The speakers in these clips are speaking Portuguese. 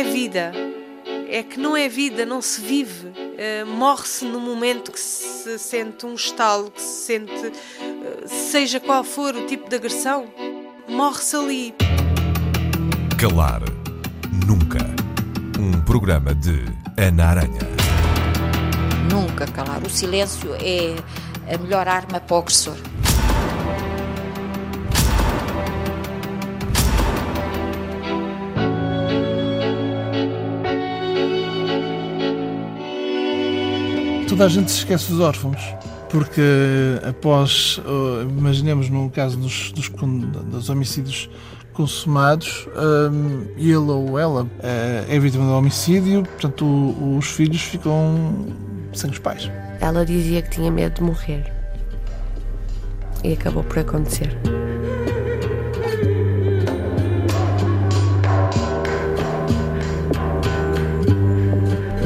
é vida. É que não é vida, não se vive. Uh, Morre-se no momento que se sente um estalo, que se sente, uh, seja qual for o tipo de agressão, morre-se ali. Calar Nunca. Um programa de Ana Aranha. Nunca calar. O silêncio é a melhor arma para o agressor. Toda a gente se esquece dos órfãos. Porque após, uh, imaginemos no caso dos, dos, dos homicídios consumados, um, ele ou ela é vítima de homicídio, portanto o, os filhos ficam sem os pais. Ela dizia que tinha medo de morrer. E acabou por acontecer.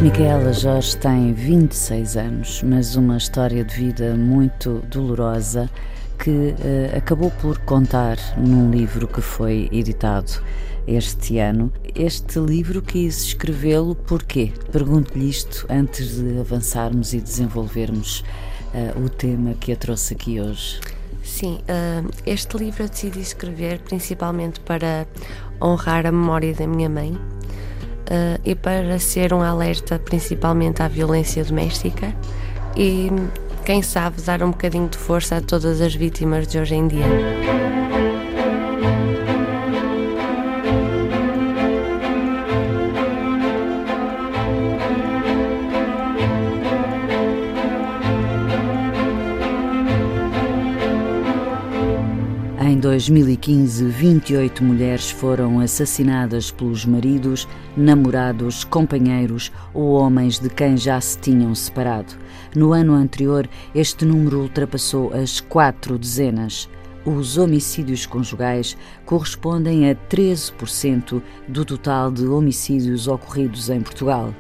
Micaela Jorge tem 26 anos, mas uma história de vida muito dolorosa que uh, acabou por contar num livro que foi editado este ano. Este livro quis escrevê-lo porquê? Pergunto-lhe isto antes de avançarmos e desenvolvermos uh, o tema que a trouxe aqui hoje. Sim, uh, este livro eu decidi escrever principalmente para honrar a memória da minha mãe, uh, e para ser um alerta principalmente à violência doméstica e, quem sabe, dar um bocadinho de força a todas as vítimas de hoje em dia. 2015, 28 mulheres foram assassinadas pelos maridos, namorados, companheiros ou homens de quem já se tinham separado. No ano anterior, este número ultrapassou as quatro dezenas. Os homicídios conjugais correspondem a 13% do total de homicídios ocorridos em Portugal.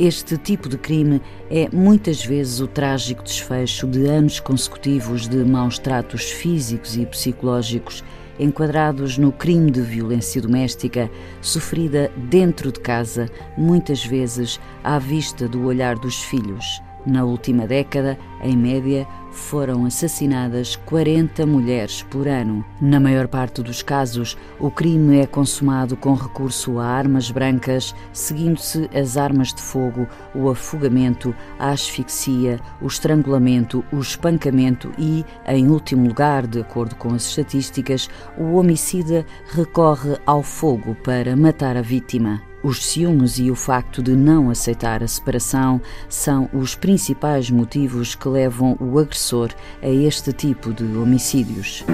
Este tipo de crime é muitas vezes o trágico desfecho de anos consecutivos de maus tratos físicos e psicológicos enquadrados no crime de violência doméstica sofrida dentro de casa, muitas vezes à vista do olhar dos filhos. Na última década, em média, foram assassinadas 40 mulheres por ano. Na maior parte dos casos, o crime é consumado com recurso a armas brancas, seguindo-se as armas de fogo, o afogamento, a asfixia, o estrangulamento, o espancamento e, em último lugar, de acordo com as estatísticas, o homicida recorre ao fogo para matar a vítima. Os ciúmes e o facto de não aceitar a separação são os principais motivos que levam o agressor a este tipo de homicídios.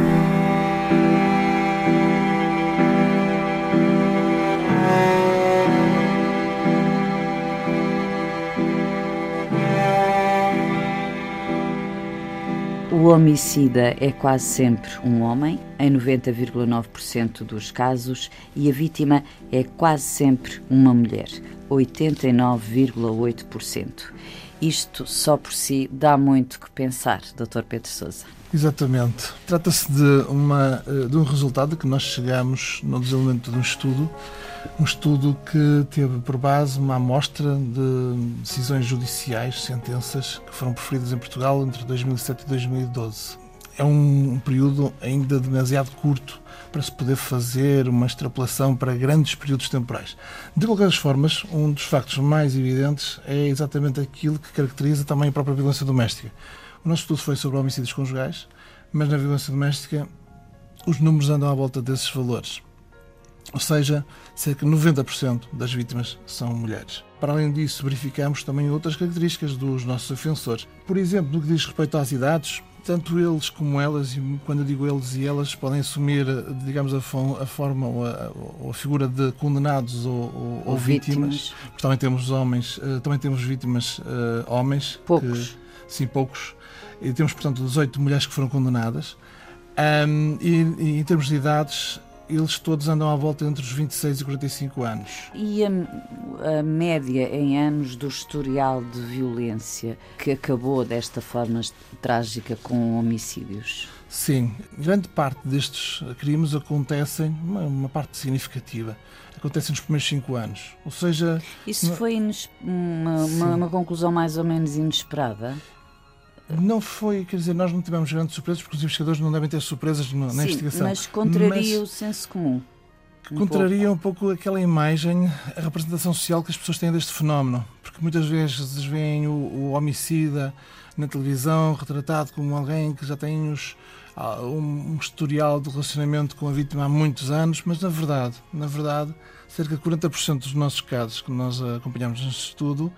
O homicida é quase sempre um homem, em 90,9% dos casos, e a vítima é quase sempre uma mulher, 89,8%. Isto só por si dá muito que pensar, Dr. Pedro Sousa. Exatamente. Trata-se de, uma, eh, de um resultado que nós chegamos no desenvolvimento de um estudo, um estudo que teve por base uma amostra de decisões judiciais, sentenças, que foram proferidas em Portugal entre 2007 e 2012. É um período ainda demasiado curto para se poder fazer uma extrapolação para grandes períodos temporais. De qualquer formas, um dos factos mais evidentes é exatamente aquilo que caracteriza também a própria violência doméstica o nosso estudo foi sobre homicídios conjugais, mas na violência doméstica os números andam à volta desses valores. Ou seja, cerca de 90% das vítimas são mulheres. Para além disso, verificamos também outras características dos nossos ofensores. Por exemplo, no que diz respeito às idades, tanto eles como elas, e quando eu digo eles e elas, podem assumir, digamos, a, forma ou a, ou a, figura de condenados ou, ou, ou vítimas. vítimas. Porque também temos homens, eh, também temos vítimas uh, homens. Poucos. Que, sim, poucos e temos, portanto, 18 mulheres que foram condenadas. Um, e, e, em termos de idades, eles todos andam à volta entre os 26 e 45 anos. E a, a, média em anos do historial de violência que acabou desta forma trágica com homicídios? Sim, grande parte destes crimes acontecem, uma, uma parte significativa, acontecem nos primeiros cinco anos. Ou seja. Isso foi uma, uma, uma conclusão mais ou menos inesperada? Não foi, quer dizer, nós não tivemos grandes surpresas porque os investigadores não devem ter surpresas na Sim, investigação. Mas contraria mas, o senso comum. Um contraria pouco. um pouco aquela imagem, a representação social que as pessoas têm deste fenómeno. Porque muitas vezes veem o, o homicida na televisão retratado como alguém que já tem os, ah, um, um historial de relacionamento com a vítima há muitos anos, mas na verdade, na verdade, cerca de 40% dos nossos casos que nós acompanhamos neste estudo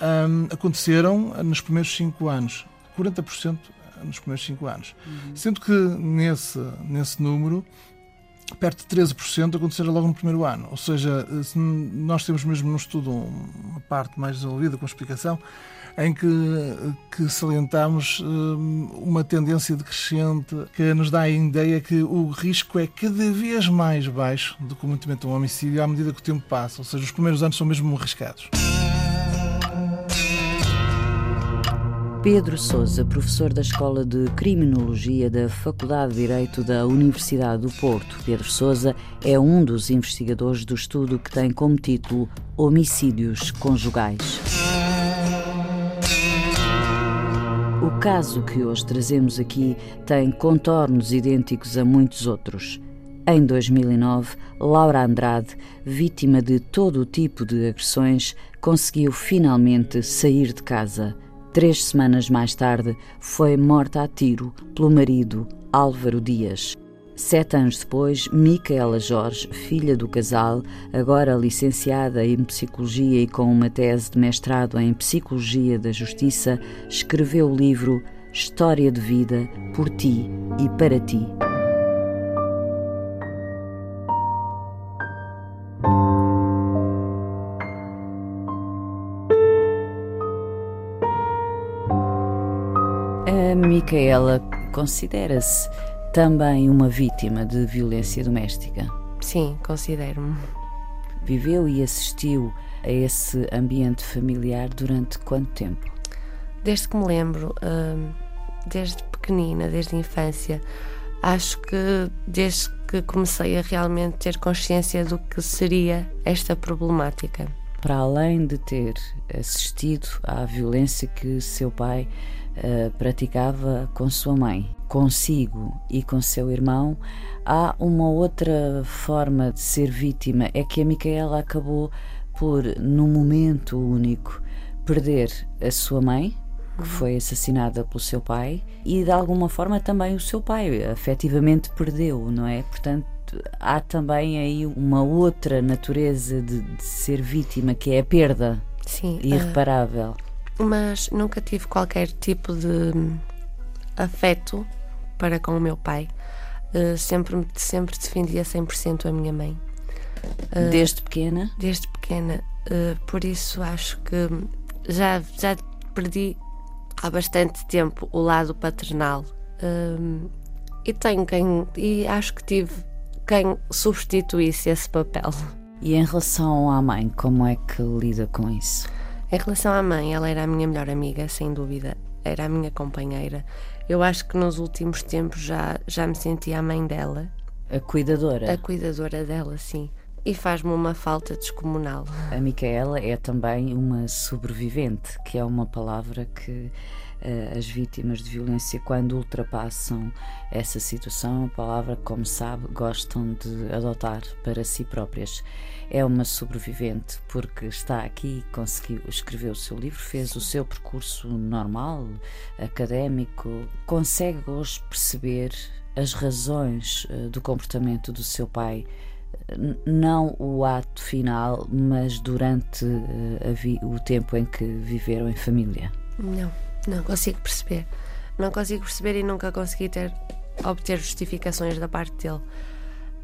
um, aconteceram nos primeiros cinco anos. 40% nos primeiros 5 anos. Uhum. Sendo que nesse, nesse número, perto de 13% aconteceram logo no primeiro ano. Ou seja, nós temos mesmo no estudo uma parte mais desenvolvida com explicação, em que, que salientamos hum, uma tendência decrescente que nos dá a ideia que o risco é cada vez mais baixo do cometimento de um homicídio à medida que o tempo passa. Ou seja, os primeiros anos são mesmo arriscados. Pedro Sousa, professor da Escola de Criminologia da Faculdade de Direito da Universidade do Porto. Pedro Sousa é um dos investigadores do estudo que tem como título Homicídios Conjugais. O caso que hoje trazemos aqui tem contornos idênticos a muitos outros. Em 2009, Laura Andrade, vítima de todo o tipo de agressões, conseguiu finalmente sair de casa. Três semanas mais tarde, foi morta a tiro pelo marido Álvaro Dias. Sete anos depois, Micaela Jorge, filha do casal, agora licenciada em Psicologia e com uma tese de mestrado em Psicologia da Justiça, escreveu o livro História de Vida por Ti e para Ti. Micaela considera-se também uma vítima de violência doméstica? Sim, considero-me. Viveu e assistiu a esse ambiente familiar durante quanto tempo? Desde que me lembro, hum, desde pequenina, desde a infância. Acho que desde que comecei a realmente ter consciência do que seria esta problemática. Para além de ter assistido à violência que seu pai uh, praticava com sua mãe, consigo e com seu irmão, há uma outra forma de ser vítima. É que a Micaela acabou por, num momento único, perder a sua mãe, que foi assassinada pelo seu pai, e de alguma forma também o seu pai, afetivamente perdeu, não é? Portanto, há também aí uma outra natureza de, de ser vítima, que é a perda Sim, irreparável. Uh mas nunca tive qualquer tipo de afeto para com o meu pai. Uh, sempre, sempre defendia 100% a minha mãe. Uh, desde pequena? Desde pequena. Uh, por isso acho que já, já perdi há bastante tempo o lado paternal. e tenho quem. E acho que tive quem substituísse esse papel. E em relação à mãe, como é que lida com isso? Em relação à mãe, ela era a minha melhor amiga, sem dúvida, era a minha companheira. Eu acho que nos últimos tempos já, já me senti a mãe dela. A cuidadora? A cuidadora dela, sim. E faz-me uma falta descomunal. A Micaela é também uma sobrevivente, que é uma palavra que uh, as vítimas de violência, quando ultrapassam essa situação, a palavra, como sabe, gostam de adotar para si próprias é uma sobrevivente porque está aqui, conseguiu escrever o seu livro, fez o seu percurso normal, académico, consegue hoje perceber as razões uh, do comportamento do seu pai, não o ato final, mas durante uh, o tempo em que viveram em família. Não, não consigo perceber. Não consigo perceber e nunca consegui ter, obter justificações da parte dele.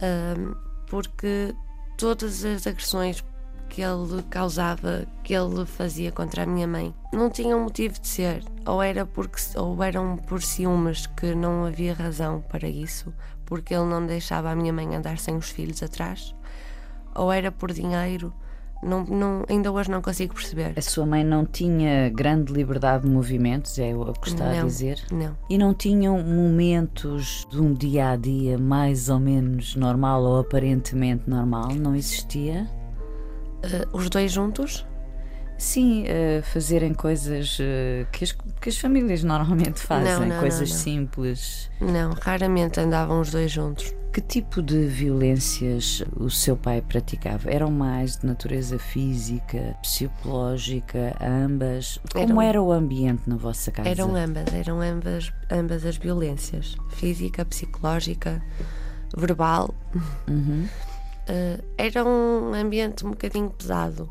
Um, porque todas as agressões que ele causava, que ele fazia contra a minha mãe, não tinham motivo de ser. Ou, era porque, ou eram por ciúmes, que não havia razão para isso, porque ele não deixava a minha mãe andar sem os filhos atrás, ou era por dinheiro. Não, não, ainda hoje não consigo perceber. A sua mãe não tinha grande liberdade de movimentos, é o que está não, a dizer? Não. E não tinham momentos de um dia a dia mais ou menos normal ou aparentemente normal? Não existia? Uh, os dois juntos? Sim, uh, fazerem coisas uh, que, as, que, as, famílias normalmente fazem, não, não, coisas não, simples. Não, raramente andavam os dois juntos. Que tipo de violências o seu pai praticava? Eram mais de natureza física, psicológica, ambas? Como eram, era o ambiente na vossa casa? Eram ambas, eram ambas, ambas as violências: física, psicológica, verbal. Uhum. Uh, era um ambiente um bocadinho pesado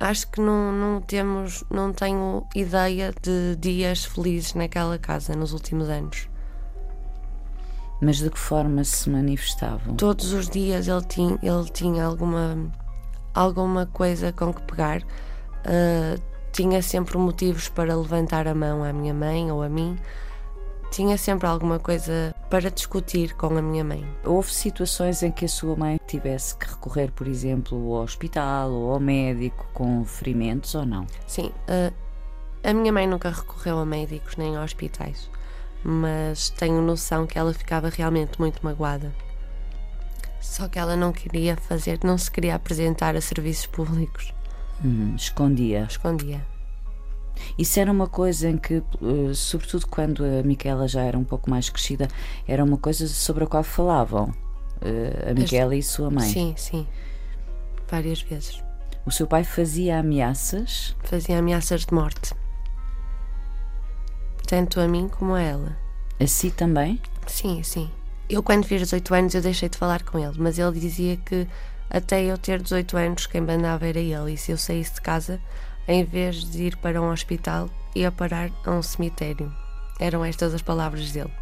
acho que não, não temos, não tenho ideia de dias felizes naquela casa nos últimos anos. Mas de que forma se manifestavam? Todos os dias ele tinha, ele tinha alguma, alguma coisa com que pegar. Uh, tinha sempre motivos para levantar a mão à minha mãe ou a mim tinha sempre alguma coisa para discutir com a minha mãe. Houve situações em que a sua mãe tivesse que recorrer, por exemplo, ao hospital ou ao médico com ferimentos ou não? Sim, uh, a minha mãe nunca recorreu a médicos nem a hospitais, mas tenho noção que ela ficava realmente muito magoada. Só que ela não queria fazer, não se queria apresentar a serviços públicos. Hum, escondia. Escondia. Isso era uma coisa em que, eh, sobretudo quando a Micaela já era um pouco mais crescida, era uma coisa sobre a qual falavam eh, a Micaela e sua mãe. Sim, sim. Várias vezes. O seu pai fazia ameaças? Fazia ameaças de morte. Tanto a mim como a ela. A si também? Sim, sim. Eu, quando fiz 18 anos, eu deixei de falar com ele, mas ele dizia que até eu ter 18 anos, quem mandava era ele, e se eu saísse de casa, em vez de ir para um hospital, ia parar a um cemitério. Eram estas as palavras dele.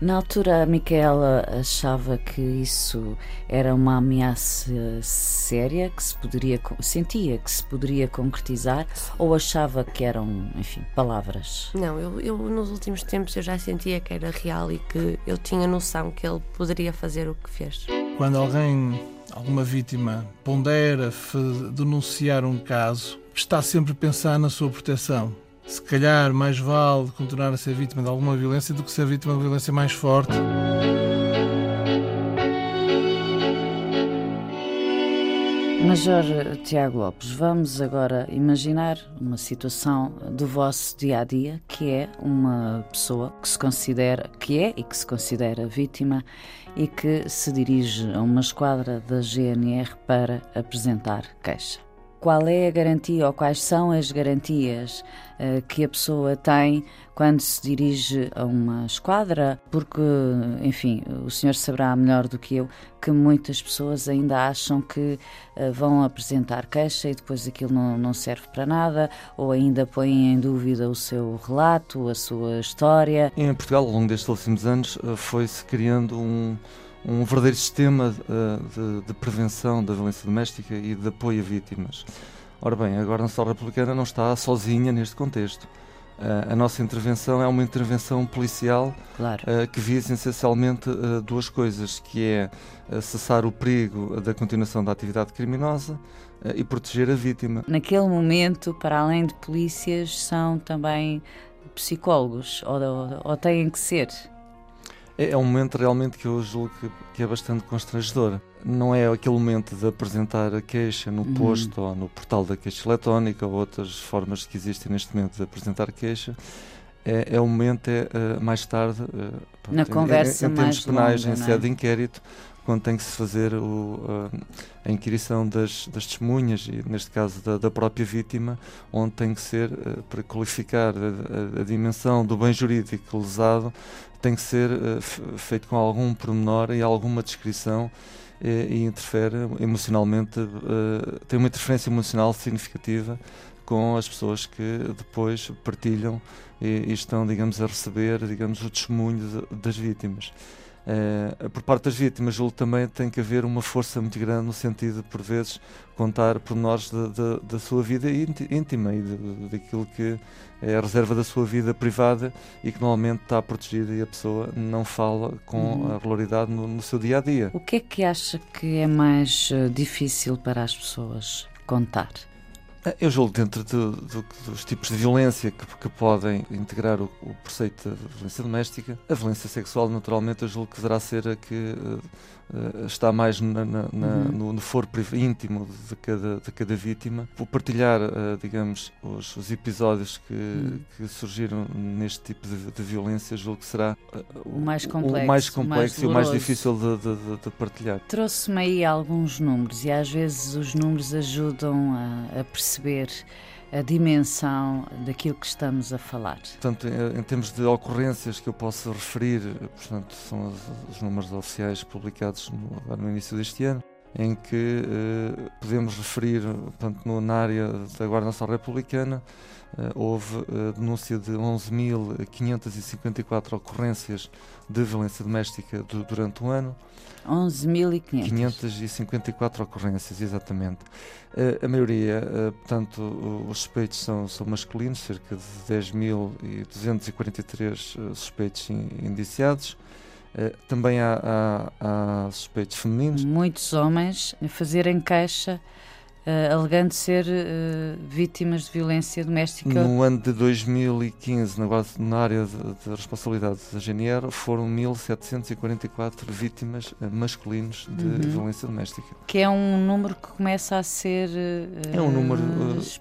Na altura, a Micaela achava que isso era uma ameaça séria que se poderia sentia que se poderia concretizar ou achava que eram, enfim, palavras? Não, eu, eu nos últimos tempos eu já sentia que era real e que eu tinha noção que ele poderia fazer o que fez. Quando alguém alguma vítima pondera denunciar um caso, está sempre a pensar na sua proteção. Se calhar mais vale continuar a ser vítima de alguma violência do que ser vítima de uma violência mais forte. Major Tiago Lopes, vamos agora imaginar uma situação do vosso dia a dia, que é uma pessoa que se considera, que é e que se considera vítima e que se dirige a uma esquadra da GNR para apresentar queixa. Qual é a garantia ou quais são as garantias uh, que a pessoa tem quando se dirige a uma esquadra? Porque, enfim, o senhor saberá melhor do que eu que muitas pessoas ainda acham que uh, vão apresentar queixa e depois aquilo não, não serve para nada ou ainda põem em dúvida o seu relato, a sua história. Em Portugal, ao longo destes últimos anos, eh, foi-se criando um um verdadeiro sistema uh, de, de, prevenção da violência doméstica e de apoio a vítimas. Ora bem, a Nacional Republicana não está sozinha neste contexto. Uh, a nossa intervenção é uma intervenção policial claro. uh, que visa essencialmente duas coisas, que é cessar o perigo da continuação da atividade criminosa e proteger a vítima. Naquele momento, para além de polícias, são também psicólogos, ou, ou, ou têm que ser? É, é um momento realmente que eu julgo que, que, é bastante constrangedor. Não é aquele momento de apresentar a queixa no uhum. posto ou no portal da queixa eletrónica ou outras formas que existem neste momento de apresentar queixa. É, é o momento, é, uh, mais tarde, uh, na conversa em, em termos penais, longa, em sede é? de inquérito, quando tem que se fazer o, uh, a inquirição das, das testemunhas e, neste caso, da, da, própria vítima, onde tem que ser, para qualificar a, a, a, dimensão do bem jurídico lesado, tem que ser uh, feito com algum pormenor e alguma descrição e, e interfere emocionalmente, tem uma interferência emocional significativa com as pessoas que depois partilham e, estão, digamos, a receber, digamos, o testemunho das vítimas. Uh, por parte das vítimas, julgo também tem que haver uma força muito grande no sentido de, por vezes, contar pormenores da sua vida íntima e daquilo que é a reserva da sua vida privada e que normalmente está protegida e a pessoa não fala com uhum. a regularidade no, no, seu dia a dia. O que é que acha que é mais uh, difícil para as pessoas contar? Ah, eu julgo dentro de, de, dos tipos de violência que, que podem integrar o, o, preceito da violência doméstica, a violência sexual, naturalmente, eu julgo que deverá ser a que uh, uh, está mais na, na, na, uhum. no, no foro íntimo de cada, de cada vítima. Vou partilhar, uh, digamos, os, os, episódios que, uhum. que, surgiram neste tipo de, de, violência, julgo que será o mais complexo, o mais complexo mais e o mais difícil de, de partilhar. Trouxe-me aí alguns números e às vezes os números ajudam a, a perceber a dimensão daquilo que estamos a falar. Portanto, em, termos de ocorrências que eu posso referir, portanto, são os, os números oficiais publicados no, no início deste ano, em que eh, podemos referir, portanto, no, na área da Guarda Nacional Republicana, houve a denúncia de 11.554 ocorrências de violência doméstica do, durante um ano. 11.500. 554 ocorrências, exatamente. Uh, a maioria, portanto, os suspeitos são, são masculinos, cerca de 10.243 suspeitos indiciados. Uh, também há, há, há, suspeitos femininos. Muitos homens a fazerem queixa uh, alegando ser uh, vítimas de violência doméstica. No ano de 2015, na, na área de, de responsabilidade da GNR, foram 1.744 vítimas uh, masculinos de uhum. violência doméstica. Que é um número que começa a ser É um número,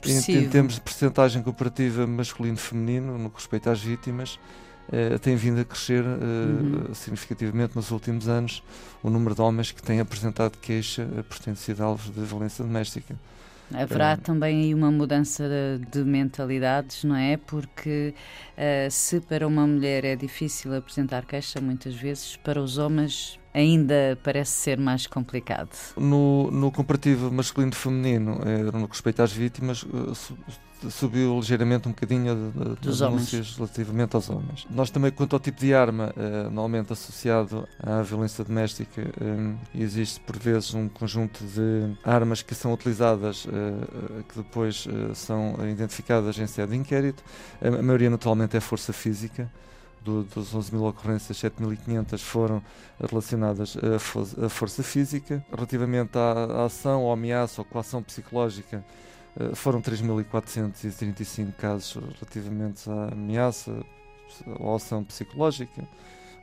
em, em termos de percentagem comparativa masculino-feminino, no que respeita às vítimas, Uh, tem vindo a crescer uh, uhum. significativamente nos últimos anos o número de homens que têm apresentado queixa por terem sido alvos de violência doméstica. Haverá é. também aí uma mudança de, de mentalidades, não é? Porque uh, se para uma mulher é difícil apresentar queixa, muitas vezes para os homens ainda parece ser mais complicado. No, no comparativo masculino-feminino, no que respeita às vítimas, subiu ligeiramente um bocadinho das denúncias relativamente aos homens. Nós também, quanto ao tipo de arma, uh, normalmente associado à violência doméstica, eh, existe por vezes um conjunto de armas que são utilizadas, que depois são identificadas em sede de inquérito. A, a maioria, naturalmente, é força física. Do, dos 11 mil ocorrências, 7.500 foram relacionadas à, à força física. Relativamente à, à ação ou ameaça ou coação psicológica, eh, foram 3.435 casos relativamente à ameaça ou ação psicológica,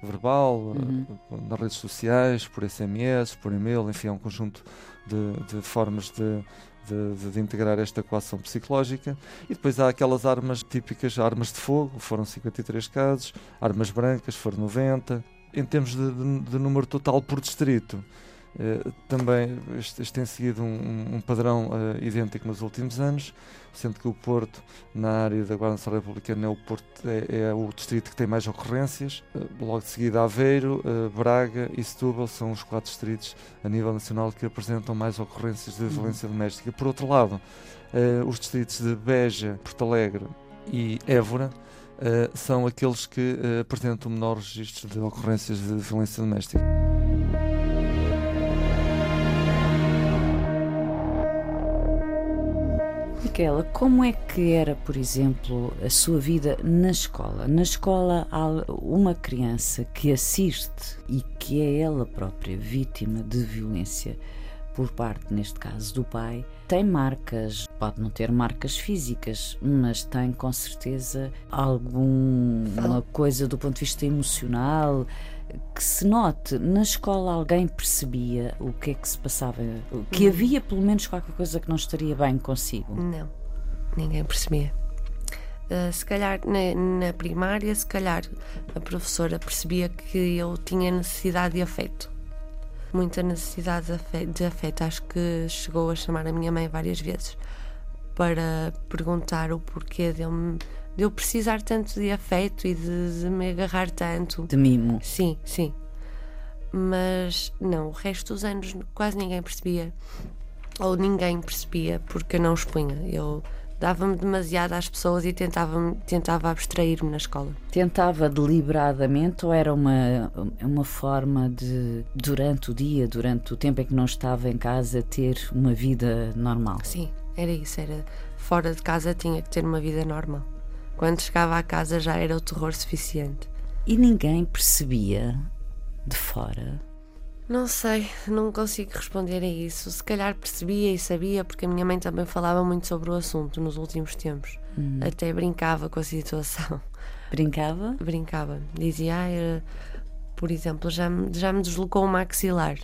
verbal, uhum. Eh, nas redes sociais, por SMS, por e-mail, enfim, é um conjunto de, de formas de, de, de, integrar esta coação psicológica. E depois há aquelas armas típicas, armas de fogo, foram 53 casos, armas brancas, foram 90. Em termos de, de, de número total por distrito, Uh, também este, tem seguido um, um padrão uh, idêntico nos últimos anos, sendo que o Porto, na área da Guarda Republicana, é o, Porto, é, é, o distrito que tem mais ocorrências. Uh, logo de seguida, Aveiro, Braga e Setúbal são os quatro distritos a nível nacional que apresentam mais ocorrências de uhum. violência doméstica. Por outro lado, os distritos de Beja, Porto Alegre e Évora são aqueles que apresentam menor registro de ocorrências de violência doméstica. Micaela, como é que era, por exemplo, a sua vida na escola? Na escola há uma criança que assiste e que é ela própria vítima de violência por parte, neste caso, do pai, tem marcas, pode não ter marcas físicas, mas tem com certeza alguma coisa do ponto de vista emocional, que se note na escola alguém percebia o que é que se passava, que havia pelo menos qualquer coisa que não estaria bem consigo? Não, ninguém percebia. Uh, se calhar na, na, primária, se calhar a professora percebia que eu tinha necessidade de afeto, muita necessidade de afeto, de afeto. Acho que chegou a chamar a minha mãe várias vezes para perguntar o porquê de eu me de eu precisar tanto de afeto e de, de, me agarrar tanto. De mimo. Sim, sim. Mas não, o resto dos anos quase ninguém percebia. Ou ninguém percebia porque eu não expunha. Eu dava-me demasiado às pessoas e tentava, tentava abstrair-me na escola. Tentava deliberadamente ou era uma, uma forma de, durante o dia, durante o tempo em que não estava em casa, ter uma vida normal? Sim, era isso. Era fora de casa tinha que ter uma vida normal. Quando chegava à casa já era o terror suficiente. E ninguém percebia de fora não sei, não consigo responder a isso. Se calhar percebia e sabia, porque a minha mãe também falava muito sobre o assunto nos últimos tempos. Hum. Até brincava com a situação. Brincava? Brincava. Dizia, ah, por exemplo, já me, já me deslocou o maxilar.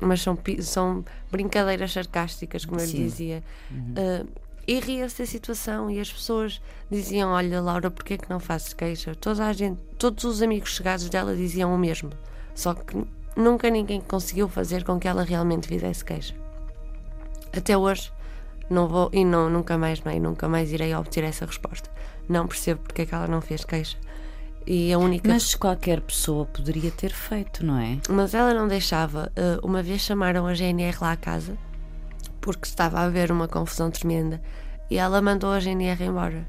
Mas são, são brincadeiras sarcásticas, como Sim. eu lhe dizia. Uhum. Uh, e ria-se da situação e as pessoas diziam: Olha, Laura, porquê é que não fazes queixa? Toda a gente, todos os amigos chegados dela diziam o mesmo. Só que nunca ninguém conseguiu fazer com que ela realmente fizesse queixa. Até hoje, não vou e não, nunca mais, mãe, nunca mais irei obter essa resposta. Não percebo porque é que ela não fez queixa. E a única. Mas qualquer pessoa poderia ter feito, não é? Mas ela não deixava. Eh, uma vez chamaram a GNR lá à casa porque estava a haver uma confusão tremenda e ela mandou a GNR embora.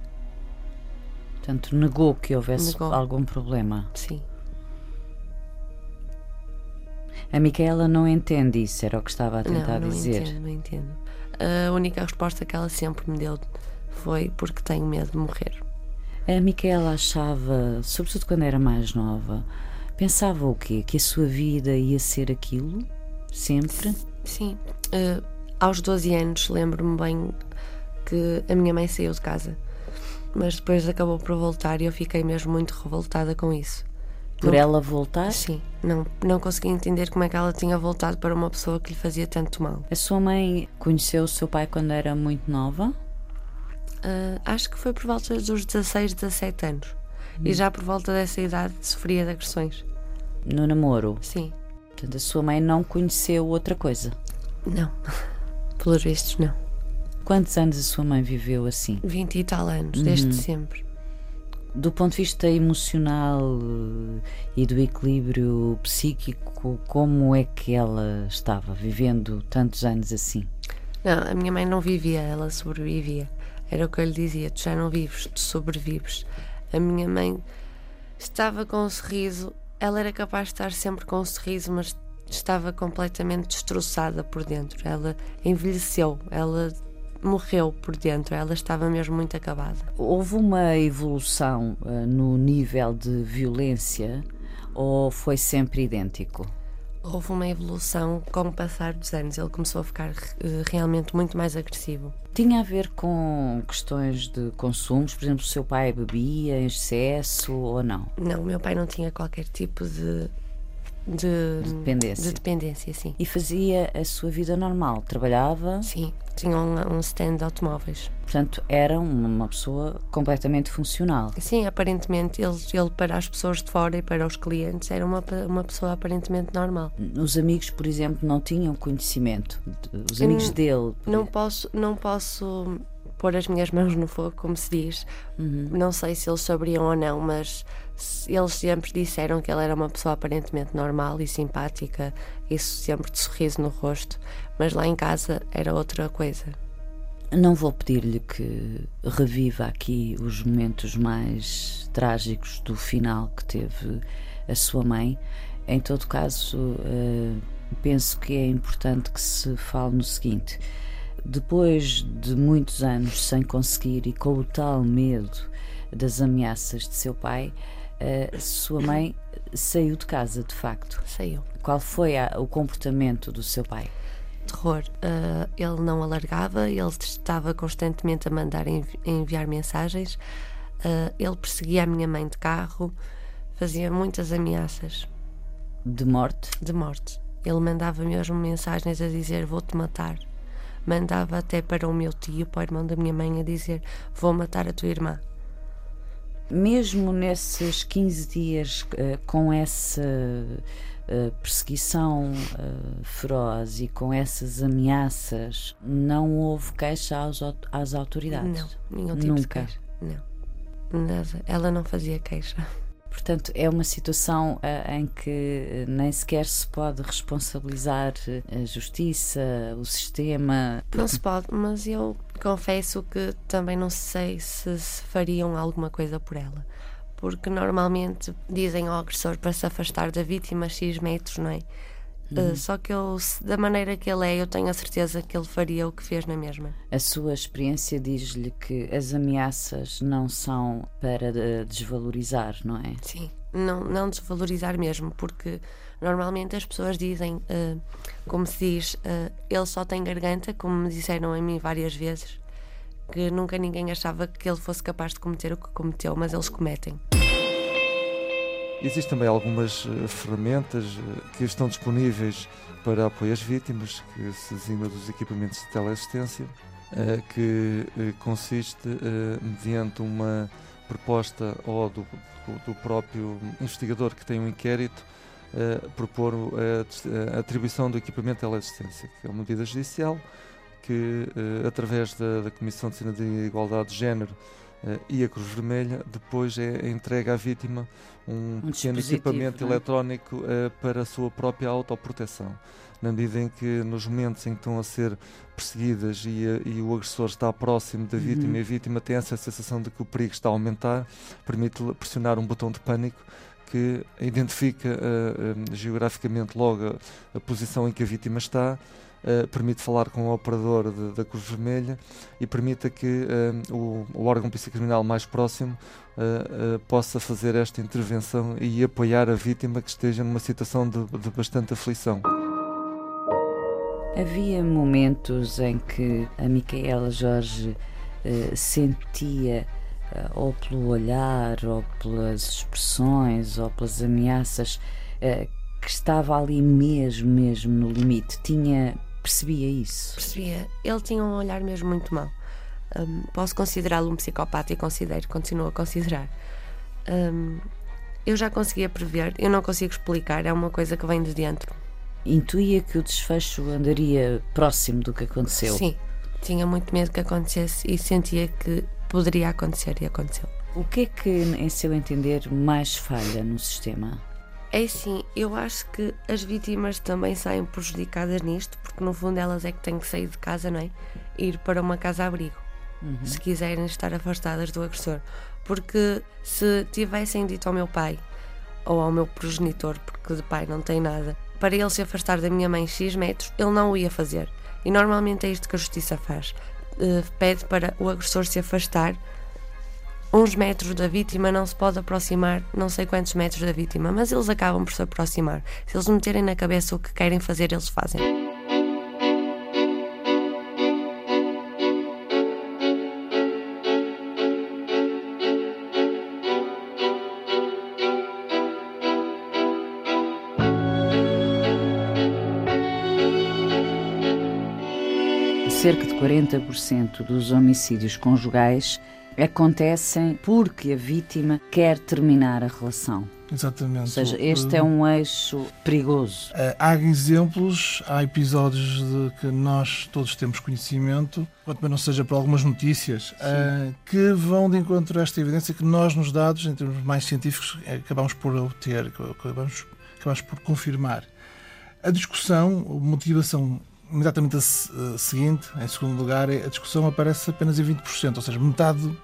Portanto, negou que houvesse negou. algum problema. Sim. A Micaela não entende isso, era o que estava a tentar não, não dizer. Entendo, não entendo. A única resposta que ela sempre me deu foi porque tenho medo de morrer. A Micaela achava, sobretudo quando era mais nova, pensava o quê? Que a sua vida ia ser aquilo? Sempre? Sim. Uh, aos 12 anos, lembro-me bem que a minha mãe saiu de casa, mas depois acabou por voltar e eu fiquei mesmo muito revoltada com isso. Por não, ela voltar? Sim, não, não consegui entender como é que ela tinha voltado para uma pessoa que lhe fazia tanto mal. A sua mãe conheceu o seu pai quando era muito nova? Uh, acho que foi por volta dos 16, 17 anos. Hum. E já por volta dessa idade sofria de agressões. No namoro? Sim. Portanto, a sua mãe não conheceu outra coisa? Não. Pelos vistos, não. Quantos anos a sua mãe viveu assim? 20 e tal anos, desde uhum. sempre do ponto de vista emocional eh, e do equilíbrio psíquico, como é que ela estava vivendo tantos anos assim? Não, a minha mãe não vivia, ela sobrevivia. Era o que eu lhe dizia: tu já não vives, tu sobrevives. A minha mãe estava com um sorriso, ela era capaz de estar sempre com um sorriso, mas estava completamente destroçada por dentro. Ela envelheceu, ela morreu por dentro, ela estava mesmo muito acabada. Houve uma evolução uh, no nível de violência ou foi sempre idêntico? Houve uma evolução com o passar dos anos, ele começou a ficar uh, realmente muito mais agressivo. Tinha a ver com questões de consumos? Por exemplo, o seu pai bebia em excesso ou não? Não, meu pai não tinha qualquer tipo de de, de, dependência. de dependência, sim. E fazia a sua vida normal? Trabalhava? Sim, tinha um, um stand de automóveis. Portanto, era uma pessoa completamente funcional. Sim, aparentemente, ele, ele para as pessoas de fora e para os clientes era uma, uma pessoa aparentemente normal. Os amigos, por exemplo, não tinham conhecimento? Os amigos dele? Não posso, não posso pôr as minhas mãos no fogo, como se diz. Uhum. Não sei se eles sabiam ou não, mas eles sempre disseram que ela era uma pessoa aparentemente normal e simpática, isso sempre de sorriso no rosto, mas lá em casa era outra coisa. Não vou pedir-lhe que reviva aqui os momentos mais trágicos do final que teve a sua mãe. Em todo caso, uh, penso que é importante que se fale no seguinte depois de muitos anos sem conseguir e com o tal medo das ameaças de seu pai, a sua mãe saiu de casa, de facto. Saiu. Qual foi a, o comportamento do seu pai? Terror. Uh, ele não alargava, ele estava constantemente a mandar envi enviar mensagens, uh, ele perseguia a minha mãe de carro, fazia muitas ameaças. De morte? De morte. Ele mandava mesmo mensagens a dizer: Vou-te matar mandava até para o meu tio, para o irmão da minha mãe, a dizer: Vou matar a tua irmã. Mesmo nesses 15 dias uh, com essa uh, perseguição uh, feroz e com essas ameaças, não houve queixa aos, às autoridades? Não, nenhum tipo Nunca. Não. Nada. Ela não fazia queixa. Portanto, é uma situação uh, em que nem sequer se pode responsabilizar a justiça, o sistema. Não se pode, mas eu confesso que também não sei se, se fariam alguma coisa por ela. Porque normalmente dizem ao agressor para se afastar da vítima X metros, não é? Uhum. Uh, só que eu, da maneira que ele é, eu tenho a certeza que ele faria o que fez na mesma. A sua experiência diz-lhe que as ameaças não são para desvalorizar, não é? Sim, não, não desvalorizar mesmo, porque normalmente as pessoas dizem, uh, como se diz, uh, ele só tem garganta, como me disseram a mim várias vezes, que nunca ninguém achava que ele fosse capaz de cometer o que cometeu, mas eles cometem. Existem também algumas uh, ferramentas uh, que estão disponíveis para apoio às vítimas, que se designa dos equipamentos de teleassistência, uh, que consiste, mediante uma proposta ou do, do, próprio investigador que tem um inquérito, propor a, atribuição do equipamento de teleassistência, que é uma medida judicial que, através da, da Comissão de Cena de Igualdade de Género, e a Cruz Vermelha depois é entregue à vítima um, um pequeno equipamento é? eletrónico uh, para a sua própria autoproteção. Na medida em que, nos momentos em que estão a ser perseguidas e, e o agressor está próximo da vítima uhum. e a vítima tem essa sensação de que o perigo está a aumentar, permite pressionar um botão de pânico que identifica uh, geograficamente logo a, a posição em que a vítima está uh, permite falar com o operador da Cruz Vermelha e permita que uh, o, o, órgão psicocriminal mais próximo uh, possa fazer esta intervenção e apoiar a vítima que esteja numa situação de, de bastante aflição. Havia momentos em que a Micaela Jorge sentia ou pelo olhar, ou pelas expressões, ou pelas ameaças, que estava ali mesmo, mesmo no limite. Tinha percebia isso? Percebia. Ele tinha um olhar mesmo muito mau. Um, posso considerá-lo um psicopata e considero, continuo a considerar. Um, eu já conseguia prever, eu não consigo explicar, é uma coisa que vem de dentro. Intuía que o desfecho andaria próximo do que aconteceu? Sim, tinha muito medo que acontecesse e sentia que poderia acontecer e aconteceu. O que é que, em seu entender, mais falha no sistema? É sim, eu acho que as vítimas também saem prejudicadas nisto, porque no fundo elas é que têm que sair de casa, não é? Ir para uma casa-abrigo, uhum. se quiserem estar afastadas do agressor. Porque se tivessem dito ao meu pai ou ao meu progenitor, porque de pai não tem nada, para ele se afastar da minha mãe X metros, ele não o ia fazer. E normalmente é isto que a justiça faz. Uh, pede para o agressor se afastar uns metros da vítima, não se pode aproximar não sei quantos metros da vítima, mas eles acabam por se aproximar. Se eles meterem na cabeça o que querem fazer, eles fazem. Cerca de 40% dos homicídios conjugais acontecem porque a vítima quer terminar a relação. Exatamente. Ou seja, este é um eixo perigoso. Eh, há exemplos, há episódios de que nós todos temos conhecimento, quanto não seja por algumas notícias, uh, que vão de encontro a esta evidência que nós, nos dados, em termos mais científicos, acabamos por obter, acabamos, acabamos por confirmar. A discussão, a motivação imediatamente a seguinte, em segundo lugar, é a discussão aparece apenas em 20%, ou seja, metade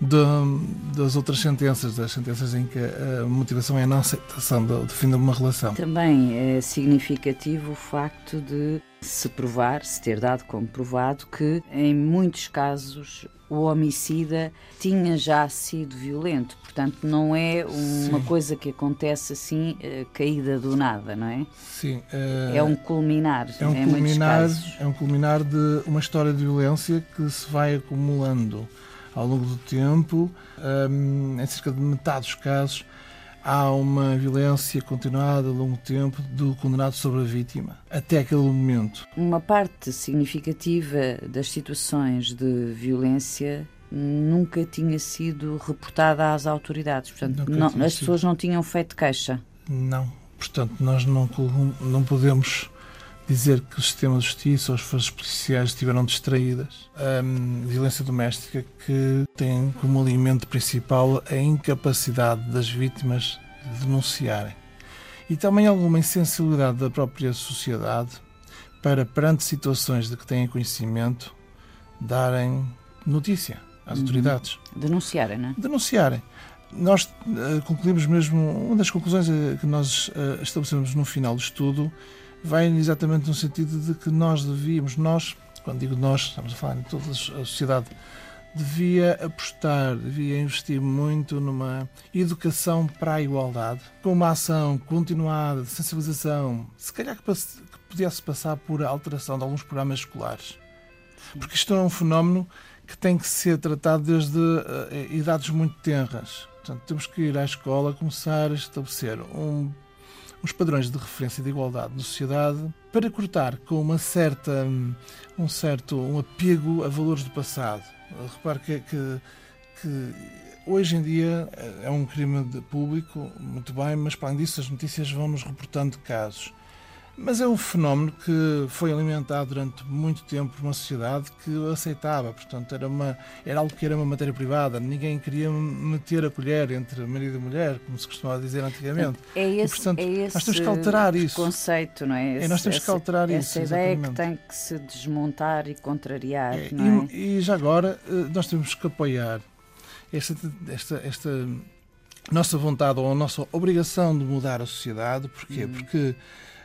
de, das outras sentenças, das sentenças em que a motivação é a não aceitação do, do fim de uma relação. Também é significativo o facto de se provar, se ter dado como provado, que em muitos casos o homicida tinha já sido violento. Portanto, não é uma Sim. coisa que acontece assim, uh, caída do nada, não é? Sim. Uh, é um culminar. É um culminar, é um culminar de uma história de violência que se vai acumulando ao longo do tempo. Um, em cerca de metade dos casos, há uma violência continuada a longo tempo do condenado sobre a vítima, até aquele momento. Uma parte significativa das situações de violência nunca tinha sido reportada às autoridades. Portanto, não, as pessoas não tinham feito queixa. Não. Portanto, nós não, não podemos dizer que o sistema de justiça ou as forças policiais estiveram distraídas. A violência doméstica que tem como alimento principal a incapacidade das vítimas de denunciarem. E também alguma insensibilidade da própria sociedade para, perante situações de que têm conhecimento, darem notícia às uhum. autoridades. Denunciarem, não é? Denunciarem. Nós uh, concluímos mesmo, uma das conclusões eh, que nós uh, estabelecemos no final do estudo vai exatamente no sentido de que nós devíamos, nós, quando digo nós, estamos a falar de toda a sociedade, devia apostar, devia investir muito numa educação para a igualdade, com uma ação continuada de sensibilização, se calhar que, que pudesse passar por alteração de alguns programas escolares. Porque isto é um fenómeno que tem que ser tratado desde uh, idades muito tenras. Portanto, temos que ir à escola começar a estabelecer um os padrões de referência de igualdade na sociedade para cortar com uma certa, um certo um apego a valores do passado. Repare que, que, que hoje em dia é um crime público, muito bem, mas para além disso as notícias vão nos reportando casos. Mas é um fenómeno que foi alimentado durante muito tempo por uma sociedade que o aceitava. Portanto, era, uma, era algo que era uma matéria privada. Ninguém queria meter a colher entre marido e mulher, como se costumava dizer antigamente. É esse, e, portanto, é esse nós temos que alterar isso. conceito, não é? Esse, é nós temos que alterar essa, isso. Essa ideia que tem que se desmontar e contrariar. É, não é? e, e já agora, eh, nós temos que apoiar esta, esta, esta nossa vontade ou a nossa obrigação de mudar a sociedade. Porquê? Hum. Porque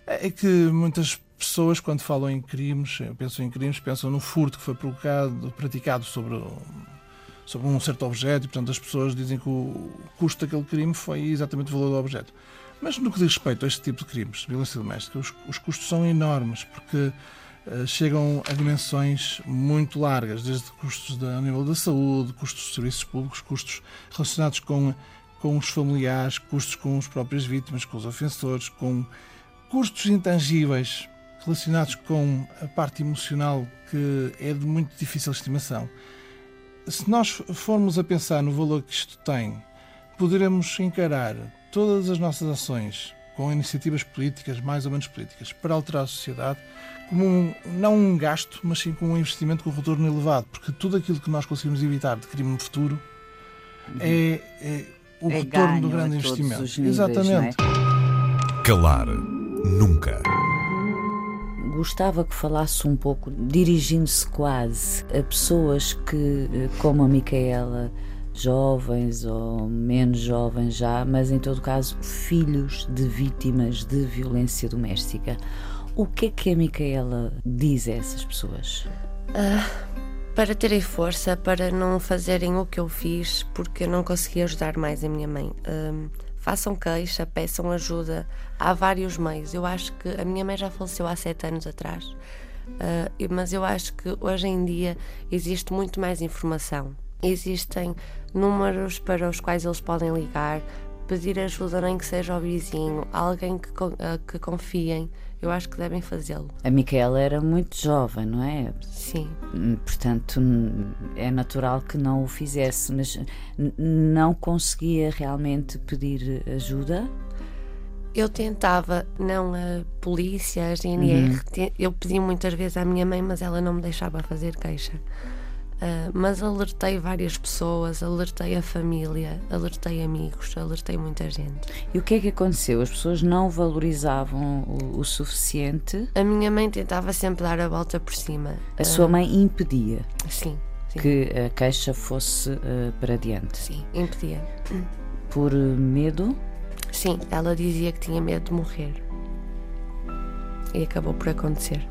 é que muitas pessoas, quando falam em crimes, pensam em crimes, pensam no furto que foi provocado, praticado sobre, sobre um certo objeto e, portanto, as pessoas dizem que o custo daquele crime foi exatamente o valor do objeto. Mas no que diz respeito a este tipo de crimes, de violência doméstica, os, os custos são enormes, porque uh, chegam a dimensões muito largas, desde custos a nível da saúde, custos de serviços públicos, custos relacionados com, com os familiares, custos com as próprias vítimas, com os ofensores, com custos intangíveis relacionados com a parte emocional que é de muito difícil estimação. Se nós formos a pensar no valor que isto tem, poderemos encarar todas as nossas ações com iniciativas políticas, mais ou menos políticas, para alterar a sociedade, como um, não um gasto, mas sim como um investimento com retorno elevado, porque tudo aquilo que nós conseguimos evitar de crime no futuro uhum. é, é, o é retorno do grande investimento. Níveis, Exatamente. É? Calar Nunca. Gostava que falasse um pouco, dirigindo-se quase a pessoas que, eh, como a Micaela, jovens ou menos jovens já, mas em todo caso filhos de vítimas de violência doméstica. O que é que a Micaela diz a essas pessoas? Uh, para terem força, para não fazerem o que eu fiz, porque eu não consegui ajudar mais a minha mãe. Uh, façam queixa, peçam ajuda. Há vários meios. Eu acho que a minha mãe já faleceu há sete anos atrás, uh, mas eu acho que hoje em dia existe muito mais informação. Existem números para os quais eles podem ligar, pedir ajuda, nem que seja ao vizinho, alguém que, uh, que confiem eu acho que devem fazê-lo. A Micaela era muito jovem, não é? Sim. Hum, portanto, é natural que não o fizesse, mas não conseguia realmente pedir ajuda? Eu tentava, não a polícia, a GNR, uhum. eu pedi muitas vezes à minha mãe, mas ela não me deixava fazer queixa. Uh, mas alertei várias pessoas, alertei a família, alertei amigos, alertei muita gente. E o que é que aconteceu? As pessoas não valorizavam o, o suficiente? A minha mãe tentava sempre dar a volta por cima. A uh, sua mãe impedia? Sim, sim. Que a queixa fosse uh, para diante? Sim, impedia. Por medo? Sim, ela dizia que tinha medo de morrer. E acabou por acontecer.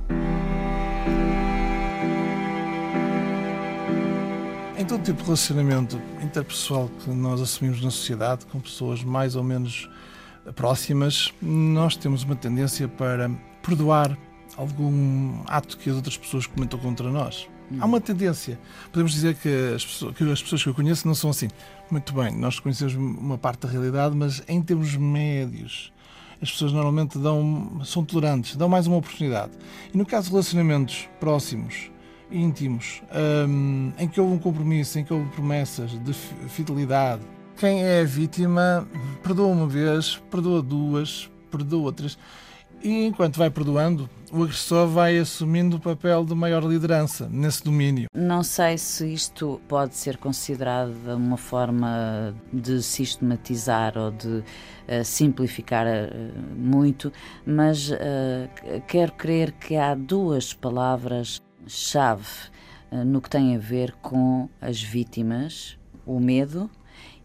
Em todo tipo de relacionamento interpessoal que nós assumimos na sociedade, com pessoas mais ou menos próximas, nós temos uma tendência para perdoar algum ato que as outras pessoas comentam contra nós. Há uma tendência. Podemos dizer que as, pessoas, que as pessoas que eu conheço não são assim. Muito bem, nós conhecemos uma parte da realidade, mas em termos médios, as pessoas normalmente dão, são tolerantes, dão mais uma oportunidade. E no caso de relacionamentos próximos, íntimos, um, em que houve um compromisso, em que houve promessas de fidelidade. Quem é vítima perdoa uma vez, perdoa duas, perdoa outras. E enquanto vai perdoando, o agressor vai assumindo o papel de maior liderança nesse domínio. Não sei se isto pode ser considerado uma forma de sistematizar ou de uh, simplificar uh, muito, mas uh, quero crer que há duas palavras-chave no que tem a ver com as vítimas, o medo,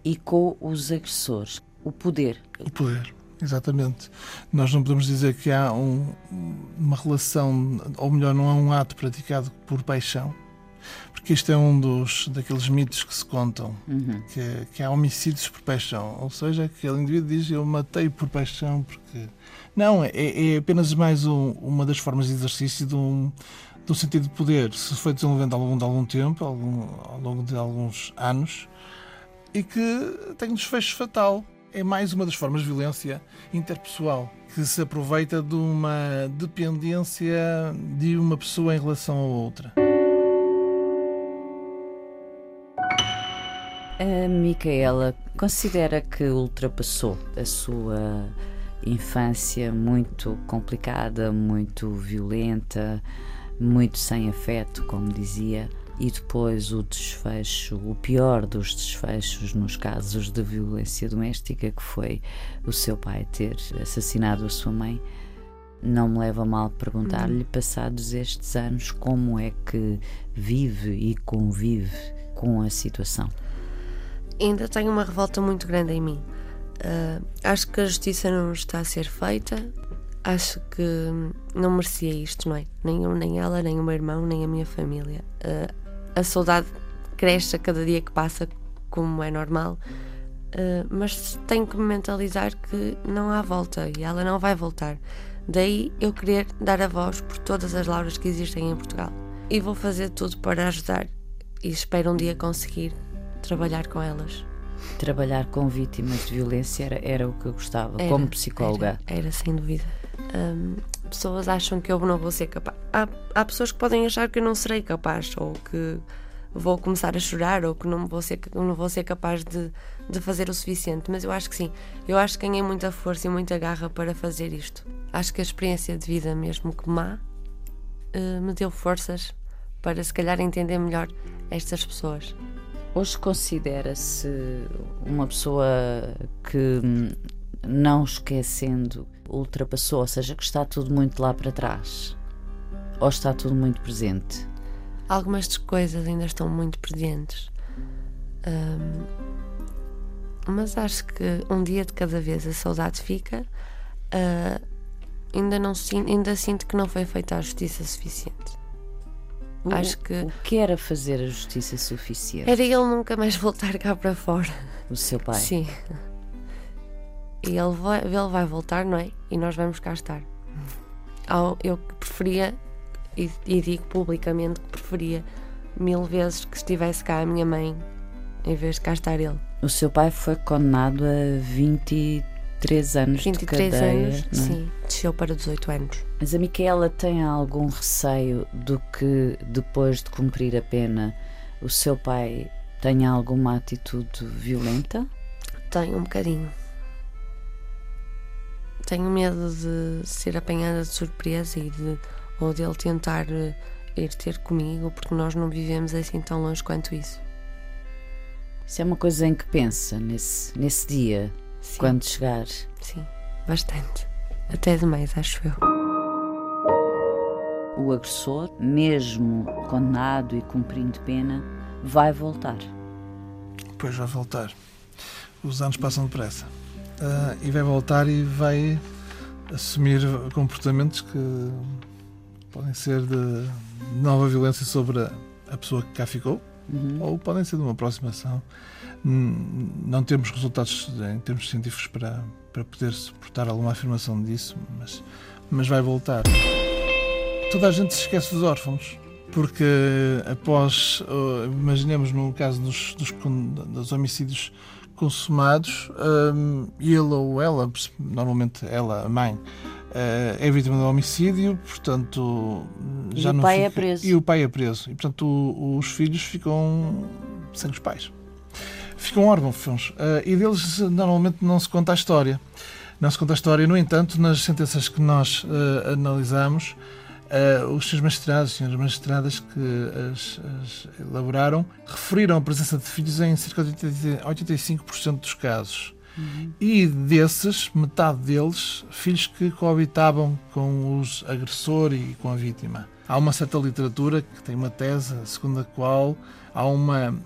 e com os agressores, o poder. O poder. Exatamente. Nós não podemos dizer que há um, uma relação, ou melhor, não há um ato praticado por paixão, porque este é um dos daqueles mitos que se contam, uhum. que, que, há homicídios por paixão, ou seja, aquele indivíduo diz eu matei por paixão porque não é, é apenas mais um, uma das formas de exercício de um, um sentido de poder se foi desenvolvendo ao longo de algum tempo, longo, ao longo de alguns anos e que tem um desfecho fatal é mais uma das formas de violência interpessoal que se aproveita de uma dependência de uma pessoa em relação a outra. A Micaela considera que ultrapassou a sua infância muito complicada, muito violenta, muito sem afeto, como dizia, e depois o desfecho, o pior dos desfechos nos casos de violência doméstica, que foi o seu pai ter assassinado a sua mãe. Não me leva a mal perguntar-lhe, uhum. passados estes anos, como é que vive e convive com a situação. Ainda tenho uma revolta muito grande em mim. Uh, acho que a justiça não está a ser feita. Acho que não merecia isto, não é? Nem eu, nem ela, nem o meu irmão, nem a minha família. Uh, a saudade cresce a cada dia que passa, como é normal, uh, mas tenho que me mentalizar que não há volta e ela não vai voltar. Daí eu querer dar a voz por todas as Lauras que existem em Portugal. E vou fazer tudo para ajudar e espero um dia conseguir trabalhar com elas. Trabalhar com vítimas de violência era, era o que eu gostava, era, como psicóloga. Era, era sem dúvida. Pessoas acham que eu não vou ser capaz. Há, há pessoas que podem achar que eu não serei capaz, ou que vou começar a chorar, ou que não vou ser, não vou ser capaz de, de fazer o suficiente. Mas eu acho que sim. Eu acho que ganhei muita força e muita garra para fazer isto. Acho que a experiência de vida, mesmo que má, uh, me deu forças para se calhar entender melhor estas pessoas. Hoje considera-se uma pessoa que, não esquecendo ultrapassou, ou seja, que está tudo muito lá para trás? Ou está tudo muito presente? Algumas coisas ainda estão muito presentes. Mas acho que um dia de cada vez a saudade fica. Uh, ainda, não, ainda sinto que não foi feita a justiça suficiente. O, acho que. O que era fazer a justiça suficiente? Era ele nunca mais voltar cá para fora. O seu pai? Sim. E ele vai, ele vai voltar, não é? E nós vamos cá estar. Eu preferia, e, e digo publicamente que preferia mil vezes que estivesse cá a minha mãe em vez de cá estar ele. O seu pai foi condenado a 23 anos 23 de cadeia, anos, é? sim. Desceu para 18 anos. Mas a Micaela tem algum receio do que, depois de cumprir a pena, o seu pai tenha alguma atitude violenta? Tenho um bocadinho. Tenho medo de ser apanhada de surpresa e de, ou dele tentar eh, ir ter comigo, porque nós não vivemos assim tão longe quanto isso. Isso é uma coisa em que pensa nesse, nesse dia, Sim. quando chegar? Sim, bastante. Até demais, acho eu. O agressor, mesmo condenado e cumprindo pena, vai voltar. Pois vai voltar. Os anos passam depressa uh, e vai voltar e vai assumir comportamentos que podem ser de nova violência sobre a, pessoa que cá ficou uhum. ou podem ser de uma aproximação. Não temos resultados em termos científicos para, para poder suportar alguma afirmação disso, mas, mas vai voltar. Toda a gente se esquece dos órfãos porque após, imaginemos no caso dos, dos, dos homicídios consumados, um, ele ou ela, normalmente ela, a mãe, é vítima de homicídio, portanto e já o não pai é fica, é preso. E o pai é preso. E portanto o, os filhos ficam sem os pais. Ficam órfãos. Uh, e deles normalmente não se conta a história. não se conta a história. No entanto, nas sentenças que nós uh, analisamos, uh, os seus magistrados, as senhoras magistradas que as, as, elaboraram, referiram a presença de filhos em cerca de 85% dos casos. Uhum. E desses, metade deles, filhos que coabitavam com os agressor e com a vítima. Há uma certa literatura que tem uma tese segundo a qual há uma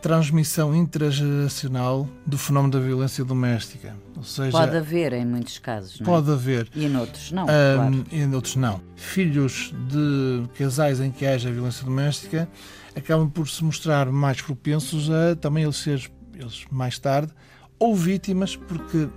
transmissão intergeracional do fenómeno da violência doméstica. Ou seja, pode haver em muitos casos, não é? Pode haver. E em outros não, um, claro. E em outros não. Filhos de casais em que haja violência doméstica acabam por se mostrar mais propensos a também eles ser eles mais tarde ou vítimas porque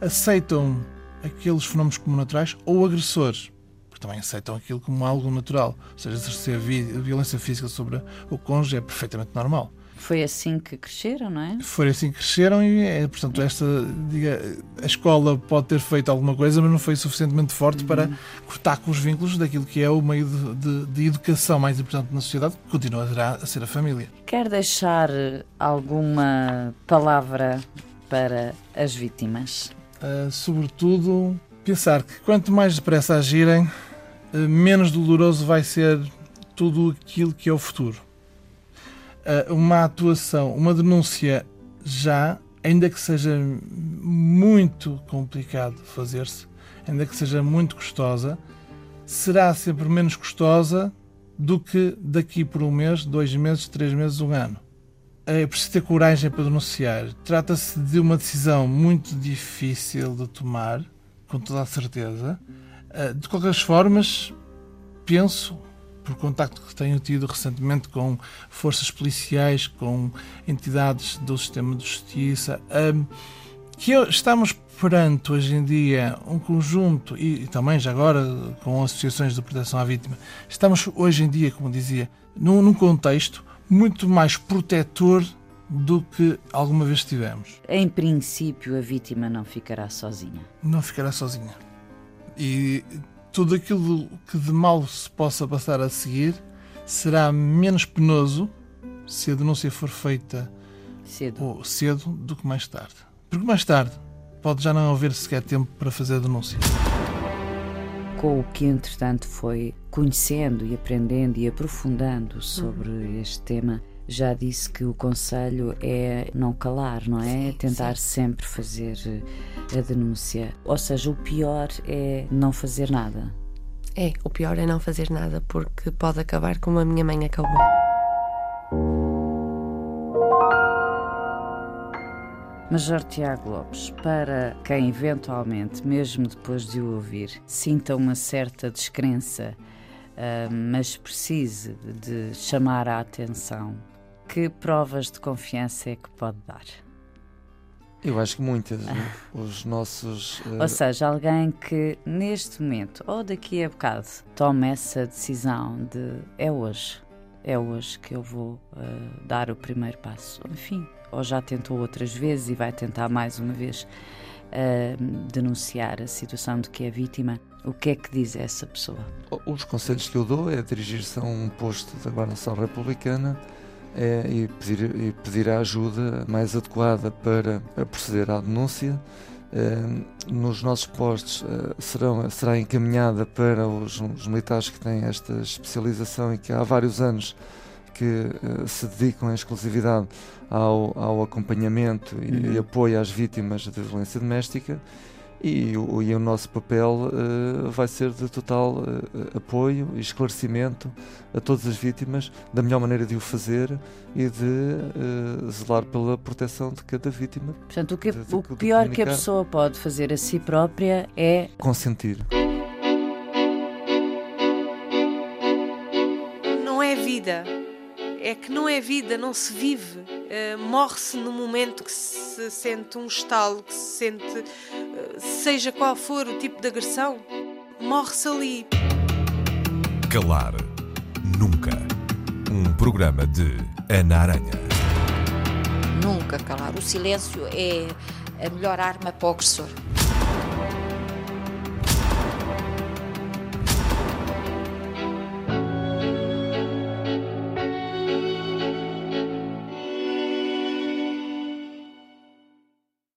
aceitam aqueles fenómenos como naturais ou agressores porque também aceitam aquilo como algo natural. Ou seja, exercer violência física sobre o cônjuge é perfeitamente normal. Foi assim que cresceram, não é? Foi assim que cresceram e, é, portanto, esta, diga, a escola pode ter feito alguma coisa, mas não foi suficientemente forte uhum. para cortar com os vínculos daquilo que é o meio de, de, de educação mais importante na sociedade, que continua a ser a família. Quer deixar alguma palavra para as vítimas? Uh, sobretudo, pensar que quanto mais depressa agirem, uh, menos doloroso vai ser tudo aquilo que é o futuro uma atuação, uma denúncia já, ainda que seja muito complicado fazer-se, ainda que seja muito custosa, será sempre menos custosa do que daqui por um mês, dois meses, três meses, um ano. É preciso ter coragem para denunciar. Trata-se de uma decisão muito difícil de tomar, com toda a certeza. Ah, de qualquer forma, penso por contacto que tenho tido recentemente com forças policiais, com entidades do sistema de justiça, um, que estamos perante hoje em dia um conjunto, e também já agora com associações de proteção à vítima, estamos hoje em dia, como dizia, num, num contexto muito mais protetor do que alguma vez tivemos. Em princípio, a vítima não ficará sozinha. Não ficará sozinha. E tudo aquilo que de mal se possa passar a seguir será menos penoso se a denúncia for feita cedo, cedo do que mais tarde. Porque mais tarde pode já não haver sequer tempo para fazer a denúncia. Com o que, entretanto, foi conhecendo e aprendendo e aprofundando sobre uhum. este tema, já disse que o conselho é não calar, não é? Sim, Tentar sim. sempre fazer a denúncia. Ou seja, o pior é não fazer nada. É, o pior é não fazer nada, porque pode acabar como a minha mãe acabou. Major Tiago Lopes, para quem eventualmente, mesmo depois de o ouvir, sinta uma certa descrença, uh, mas precise de chamar a atenção que provas de confiança é que pode dar? Eu acho que muitas. Né? Os nossos. Uh... Ou seja, alguém que neste momento ou daqui a bocado tome essa decisão de é hoje, é hoje que eu vou uh, dar o primeiro passo. Enfim, ou já tentou outras vezes e vai tentar mais uma vez uh, denunciar a situação de que é vítima. O que é que diz essa pessoa? Os conselhos que eu dou é dirigir-se a um posto da Guarda-Nacional Republicana é, e, pedir, e pedir a ajuda mais adequada para proceder à denúncia. É, nos nossos postos é, serão, será encaminhada para os, os, militares que têm esta especialização e que há vários anos que é, se dedicam em exclusividade ao, ao acompanhamento e, uhum. e apoio às vítimas de violência doméstica e o, e o nosso papel uh, vai ser de total uh, apoio e esclarecimento a todas as vítimas da melhor maneira de o fazer e de uh, zelar pela proteção de cada vítima. Portanto, o, que, de, de, o pior que a pessoa pode fazer a si própria é consentir. Não é vida. É que não é vida, não se vive. Morre-se no momento que se sente um estalo, que se sente seja qual for o tipo de agressão, morre-se ali. Calar Nunca. Um programa de Ana Aranha. Nunca calar. O silêncio é a melhor arma para o agressor.